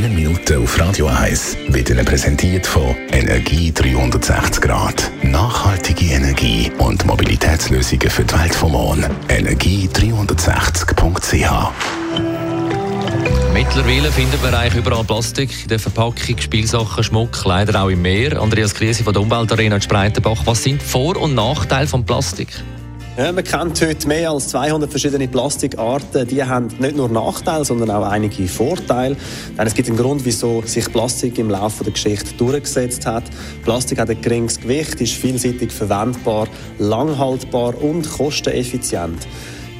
grünen Minuten auf Radio 1 wird Ihnen präsentiert von Energie 360 Grad. Nachhaltige Energie und Mobilitätslösungen für die Welt vom Morgen. Energie360.ch Mittlerweile findet man eigentlich überall Plastik in der Verpackung, Spielsachen, Schmuck, leider auch im Meer. Andreas Krise von der Umweltarena in Spreitenbach. Was sind Vor- und Nachteile von Plastik? Ja, man kennt heute mehr als 200 verschiedene Plastikarten. Die haben nicht nur Nachteile, sondern auch einige Vorteile. Denn es gibt einen Grund, wieso sich Plastik im Laufe der Geschichte durchgesetzt hat. Plastik hat ein geringes Gewicht, ist vielseitig verwendbar, langhaltbar und kosteneffizient.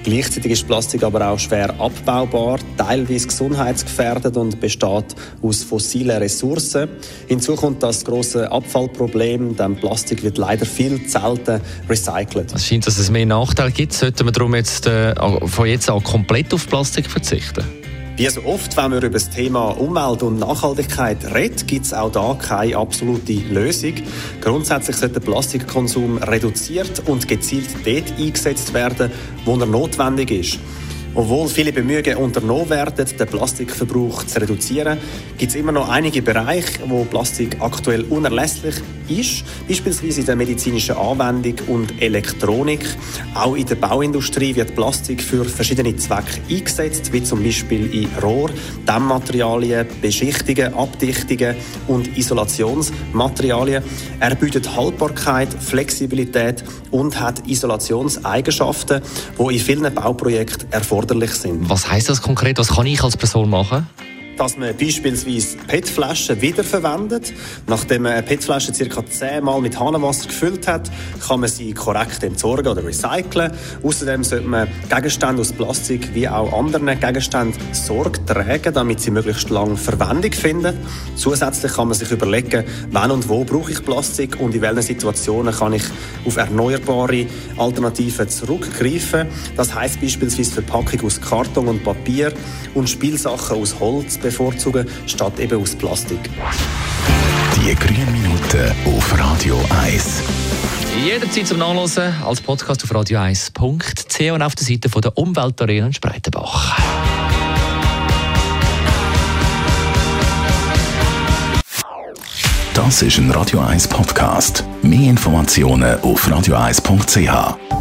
Gleichzeitig ist Plastik aber auch schwer abbaubar, teilweise gesundheitsgefährdet und besteht aus fossilen Ressourcen. Hinzu kommt das große Abfallproblem, denn Plastik wird leider viel zu selten recycelt. Es scheint, dass es mehr Nachteile gibt. Sollten wir darum jetzt äh, von jetzt an komplett auf Plastik verzichten? Wie so oft, wenn man über das Thema Umwelt und Nachhaltigkeit redet, gibt es auch da keine absolute Lösung. Grundsätzlich sollte der Plastikkonsum reduziert und gezielt dort eingesetzt werden, wo er notwendig ist. Obwohl viele Bemühungen unternommen werden, den Plastikverbrauch zu reduzieren, gibt es immer noch einige Bereiche, wo Plastik aktuell unerlässlich ist, beispielsweise in der medizinischen Anwendung und Elektronik. Auch in der Bauindustrie wird Plastik für verschiedene Zwecke eingesetzt, wie zum Beispiel in Rohr, Dämmmaterialien, Beschichtungen, Abdichtungen und Isolationsmaterialien. Er bietet Haltbarkeit, Flexibilität und hat Isolationseigenschaften, die in vielen Bauprojekten erforderlich erforderlich sind. Was heißt das konkret? Was kann ich als Person machen? Dass man beispielsweise PET-Flaschen wiederverwendet. Nachdem man eine PET-Flasche ca. 10 Mal mit Hahnenwasser gefüllt hat, kann man sie korrekt entsorgen oder recyceln. Außerdem sollte man Gegenstände aus Plastik wie auch anderen Gegenständen Sorge tragen, damit sie möglichst lange Verwendung finden. Zusätzlich kann man sich überlegen, wann und wo brauche ich Plastik und in welchen Situationen kann ich auf erneuerbare Alternativen zurückgreifen. Das heißt beispielsweise Verpackung aus Karton und Papier und Spielsachen aus Holz bevorzugen, statt eben aus Plastik. Die grünen Minuten auf Radio 1. Jederzeit zum Nachlesen als Podcast auf radio1.ch und auf der Seite von der Umweltarena in Spreitenbach. Das ist ein Radio 1 Podcast. Mehr Informationen auf radio1.ch.